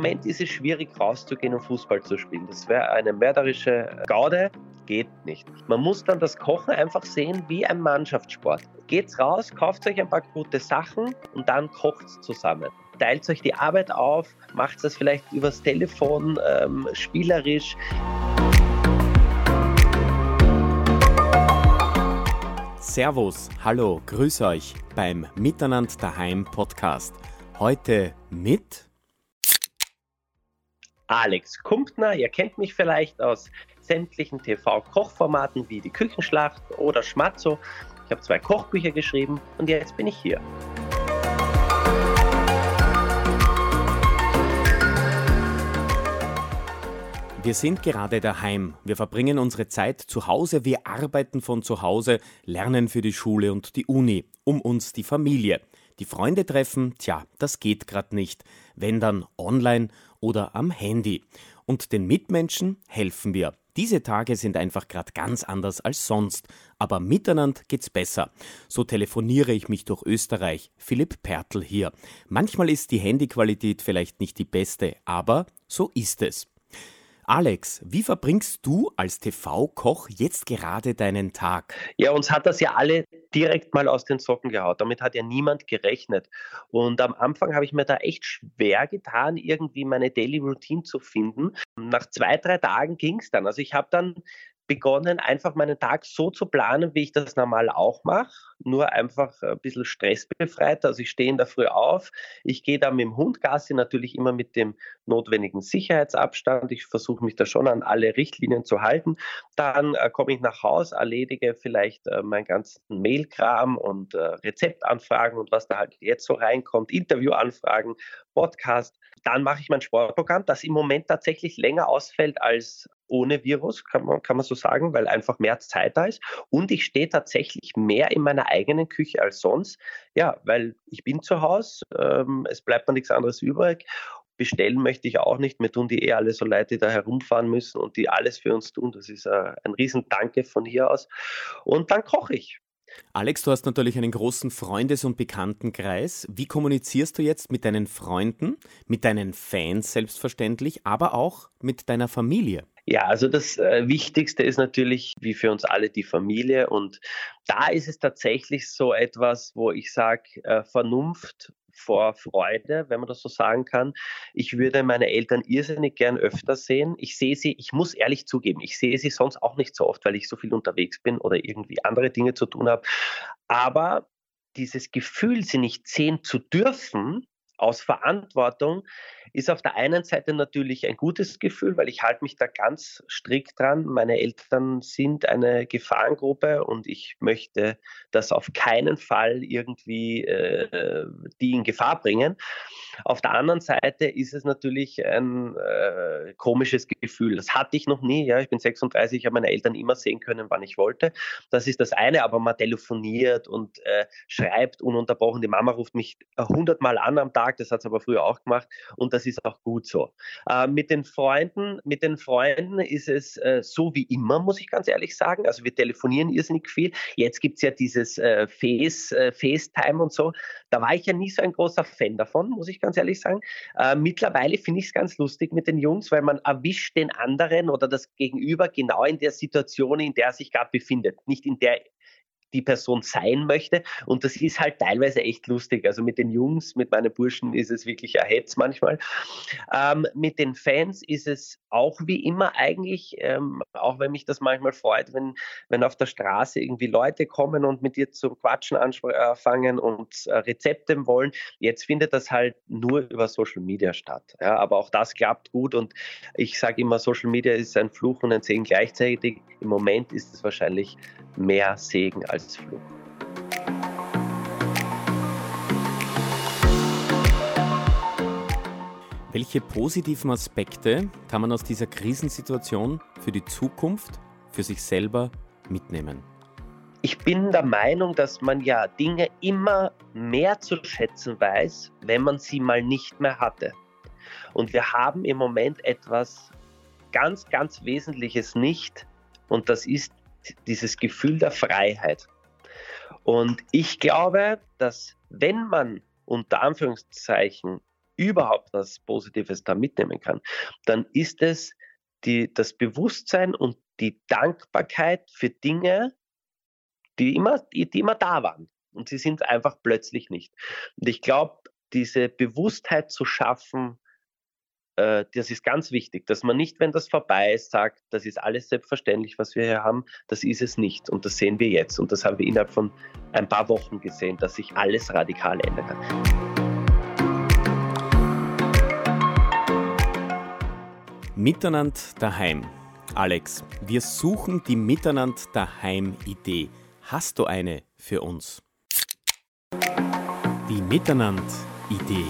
Moment ist es schwierig, rauszugehen und Fußball zu spielen. Das wäre eine mörderische Gaude, geht nicht. Man muss dann das Kochen einfach sehen wie ein Mannschaftssport. Geht's raus, kauft euch ein paar gute Sachen und dann kocht's zusammen. Teilt euch die Arbeit auf, macht das vielleicht übers Telefon, ähm, spielerisch. Servus, hallo, grüß euch beim Miteinander daheim Podcast. Heute mit Alex Kumpner. Ihr kennt mich vielleicht aus sämtlichen TV-Kochformaten wie die Küchenschlacht oder Schmatzo. Ich habe zwei Kochbücher geschrieben und jetzt bin ich hier. Wir sind gerade daheim. Wir verbringen unsere Zeit zu Hause, wir arbeiten von zu Hause, lernen für die Schule und die Uni, um uns die Familie. Die Freunde treffen, tja, das geht gerade nicht. Wenn dann online oder am Handy. Und den Mitmenschen helfen wir. Diese Tage sind einfach gerade ganz anders als sonst, aber miteinander geht's besser. So telefoniere ich mich durch Österreich. Philipp Pertl hier. Manchmal ist die Handyqualität vielleicht nicht die beste, aber so ist es. Alex, wie verbringst du als TV-Koch jetzt gerade deinen Tag? Ja, uns hat das ja alle direkt mal aus den Socken gehaut. Damit hat ja niemand gerechnet. Und am Anfang habe ich mir da echt schwer getan, irgendwie meine Daily Routine zu finden. Nach zwei, drei Tagen ging es dann. Also ich habe dann begonnen, einfach meinen Tag so zu planen, wie ich das normal auch mache, nur einfach ein bisschen stressbefreit. Also ich stehe in der Früh auf, ich gehe dann mit dem Hund Gassi, natürlich immer mit dem notwendigen Sicherheitsabstand. Ich versuche mich da schon an alle Richtlinien zu halten. Dann äh, komme ich nach Hause, erledige vielleicht äh, meinen ganzen Mailkram und äh, Rezeptanfragen und was da halt jetzt so reinkommt, Interviewanfragen, Podcast. Dann mache ich mein Sportprogramm, das im Moment tatsächlich länger ausfällt als ohne Virus, kann man, kann man so sagen, weil einfach mehr Zeit da ist. Und ich stehe tatsächlich mehr in meiner eigenen Küche als sonst. Ja, weil ich bin zu Hause, ähm, es bleibt mir nichts anderes übrig. Bestellen möchte ich auch nicht. Mir tun die eh alle so leid, die da herumfahren müssen und die alles für uns tun. Das ist äh, ein Riesendanke von hier aus. Und dann koche ich. Alex, du hast natürlich einen großen Freundes- und Bekanntenkreis. Wie kommunizierst du jetzt mit deinen Freunden, mit deinen Fans selbstverständlich, aber auch mit deiner Familie? Ja, also das äh, Wichtigste ist natürlich, wie für uns alle, die Familie. Und da ist es tatsächlich so etwas, wo ich sage, äh, Vernunft vor Freude, wenn man das so sagen kann. Ich würde meine Eltern irrsinnig gern öfter sehen. Ich sehe sie, ich muss ehrlich zugeben, ich sehe sie sonst auch nicht so oft, weil ich so viel unterwegs bin oder irgendwie andere Dinge zu tun habe. Aber dieses Gefühl, sie nicht sehen zu dürfen, aus Verantwortung ist auf der einen Seite natürlich ein gutes Gefühl, weil ich halte mich da ganz strikt dran. Meine Eltern sind eine Gefahrengruppe und ich möchte das auf keinen Fall irgendwie äh, die in Gefahr bringen. Auf der anderen Seite ist es natürlich ein äh, komisches Gefühl. Das hatte ich noch nie. Ja, ich bin 36, ich habe meine Eltern immer sehen können, wann ich wollte. Das ist das eine, aber man telefoniert und äh, schreibt ununterbrochen. Die Mama ruft mich hundertmal an am Tag, das hat sie aber früher auch gemacht und das ist auch gut so. Äh, mit den Freunden, mit den Freunden ist es äh, so wie immer, muss ich ganz ehrlich sagen. Also wir telefonieren irrsinnig viel. Jetzt gibt es ja dieses äh, Face, äh, FaceTime und so. Da war ich ja nie so ein großer Fan davon, muss ich ganz ehrlich sagen. Äh, mittlerweile finde ich es ganz lustig mit den Jungs, weil man erwischt den anderen oder das Gegenüber genau in der Situation, in der er sich gerade befindet. Nicht in der die Person sein möchte. Und das ist halt teilweise echt lustig. Also mit den Jungs, mit meinen Burschen ist es wirklich ein Hetz manchmal. Ähm, mit den Fans ist es auch wie immer eigentlich, ähm, auch wenn mich das manchmal freut, wenn, wenn auf der Straße irgendwie Leute kommen und mit dir zum Quatschen anfangen und äh, Rezepte wollen. Jetzt findet das halt nur über Social Media statt. Ja, aber auch das klappt gut und ich sage immer, Social Media ist ein Fluch und ein Segen gleichzeitig. Im Moment ist es wahrscheinlich mehr Segen als Fluch. Welche positiven Aspekte kann man aus dieser Krisensituation für die Zukunft, für sich selber mitnehmen? Ich bin der Meinung, dass man ja Dinge immer mehr zu schätzen weiß, wenn man sie mal nicht mehr hatte. Und wir haben im Moment etwas ganz, ganz Wesentliches nicht. Und das ist dieses Gefühl der Freiheit. Und ich glaube, dass wenn man unter Anführungszeichen überhaupt was Positives da mitnehmen kann, dann ist es die, das Bewusstsein und die Dankbarkeit für Dinge, die immer, die, die immer da waren. Und sie sind einfach plötzlich nicht. Und ich glaube, diese Bewusstheit zu schaffen, äh, das ist ganz wichtig, dass man nicht, wenn das vorbei ist, sagt, das ist alles selbstverständlich, was wir hier haben, das ist es nicht. Und das sehen wir jetzt. Und das haben wir innerhalb von ein paar Wochen gesehen, dass sich alles radikal ändern kann. Miteinander daheim. Alex, wir suchen die Miteinander daheim Idee. Hast du eine für uns? Die Miteinander Idee.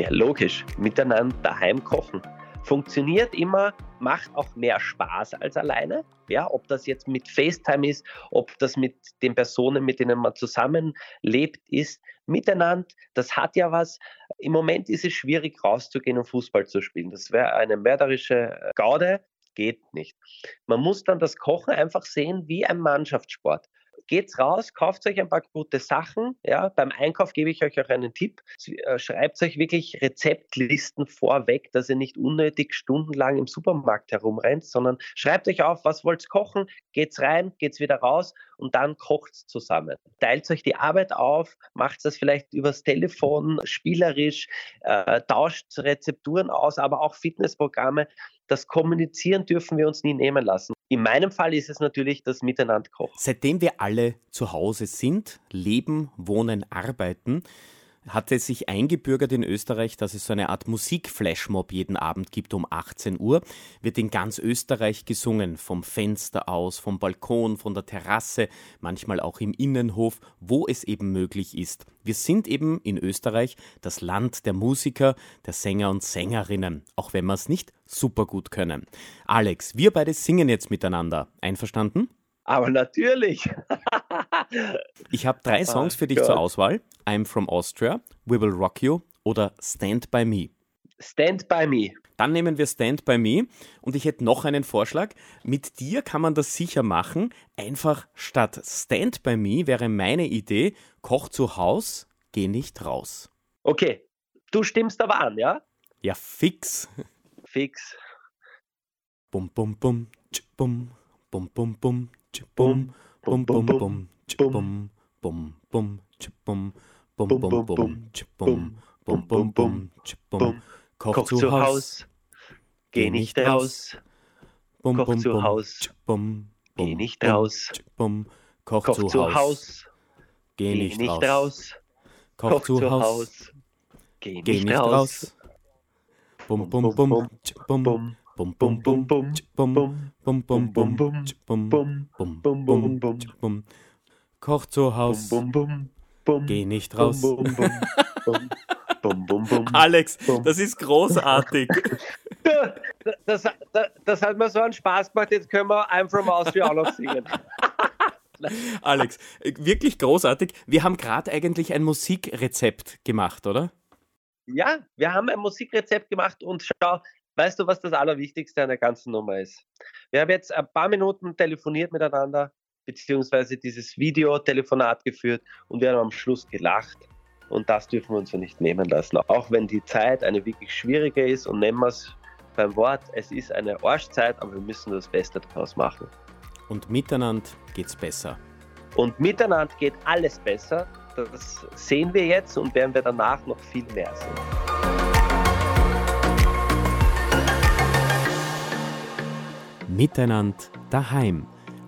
Ja, logisch. Miteinander daheim kochen. Funktioniert immer, macht auch mehr Spaß als alleine. Ja, ob das jetzt mit FaceTime ist, ob das mit den Personen, mit denen man zusammenlebt, ist. Miteinander, das hat ja was. Im Moment ist es schwierig, rauszugehen und Fußball zu spielen. Das wäre eine mörderische Gaude. Geht nicht. Man muss dann das Kochen einfach sehen wie ein Mannschaftssport geht's raus, kauft euch ein paar gute Sachen. Ja, beim Einkauf gebe ich euch auch einen Tipp. Äh, schreibt euch wirklich Rezeptlisten vorweg, dass ihr nicht unnötig stundenlang im Supermarkt herumrennt, sondern schreibt euch auf, was wollt ihr kochen, geht's rein, geht's wieder raus und dann kocht's zusammen. Teilt euch die Arbeit auf, macht das vielleicht übers Telefon, spielerisch, äh, tauscht Rezepturen aus, aber auch Fitnessprogramme. Das Kommunizieren dürfen wir uns nie nehmen lassen. In meinem Fall ist es natürlich das Miteinander kochen. Seitdem wir alle zu Hause sind, leben, wohnen, arbeiten, hat es sich eingebürgert in Österreich, dass es so eine Art Musikflashmob jeden Abend gibt um 18 Uhr. Wird in ganz Österreich gesungen, vom Fenster aus, vom Balkon, von der Terrasse, manchmal auch im Innenhof, wo es eben möglich ist. Wir sind eben in Österreich das Land der Musiker, der Sänger und Sängerinnen, auch wenn wir es nicht super gut können. Alex, wir beide singen jetzt miteinander. Einverstanden? Aber natürlich. Ich habe drei ah, Songs für dich God. zur Auswahl: I'm from Austria, We Will Rock You oder Stand By Me. Stand By Me. Dann nehmen wir Stand By Me und ich hätte noch einen Vorschlag. Mit dir kann man das sicher machen. Einfach statt Stand By Me wäre meine Idee: Koch zu Haus, geh nicht raus. Okay, du stimmst aber an, ja? Ja, fix. Fix. Bum, bum, bum, tsch, bum, bum, bum, bum, tsch, bum, bum, bum, bum. bum bum, bum, bum, bum, bum, bum, bum, bum, bum, bum, bum, bum, Koch zu Haus, geh nicht raus. Koch zu Haus, geh nicht raus. Koch zu Haus, geh nicht raus. Koch zu Haus, geh nicht raus. Bum bum bum bum Bum bum bum bum bum bum bum bum bum bum bum bum bum bum Koch zu Haus. Geh nicht raus. Alex, das ist großartig. Das, das, das hat mir so einen Spaß gemacht, jetzt können wir I'm from Austria auch noch singen. Alex, wirklich großartig. Wir haben gerade eigentlich ein Musikrezept gemacht, oder? Ja, wir haben ein Musikrezept gemacht und schau, Weißt du, was das Allerwichtigste an der ganzen Nummer ist? Wir haben jetzt ein paar Minuten telefoniert miteinander, beziehungsweise dieses Videotelefonat geführt und wir haben am Schluss gelacht. Und das dürfen wir uns so nicht nehmen lassen. Auch wenn die Zeit eine wirklich schwierige ist und nehmen wir es beim Wort, es ist eine Arschzeit, aber wir müssen das Beste daraus machen. Und miteinander geht's besser. Und miteinander geht alles besser. Das sehen wir jetzt und werden wir danach noch viel mehr sehen. Miteinander daheim.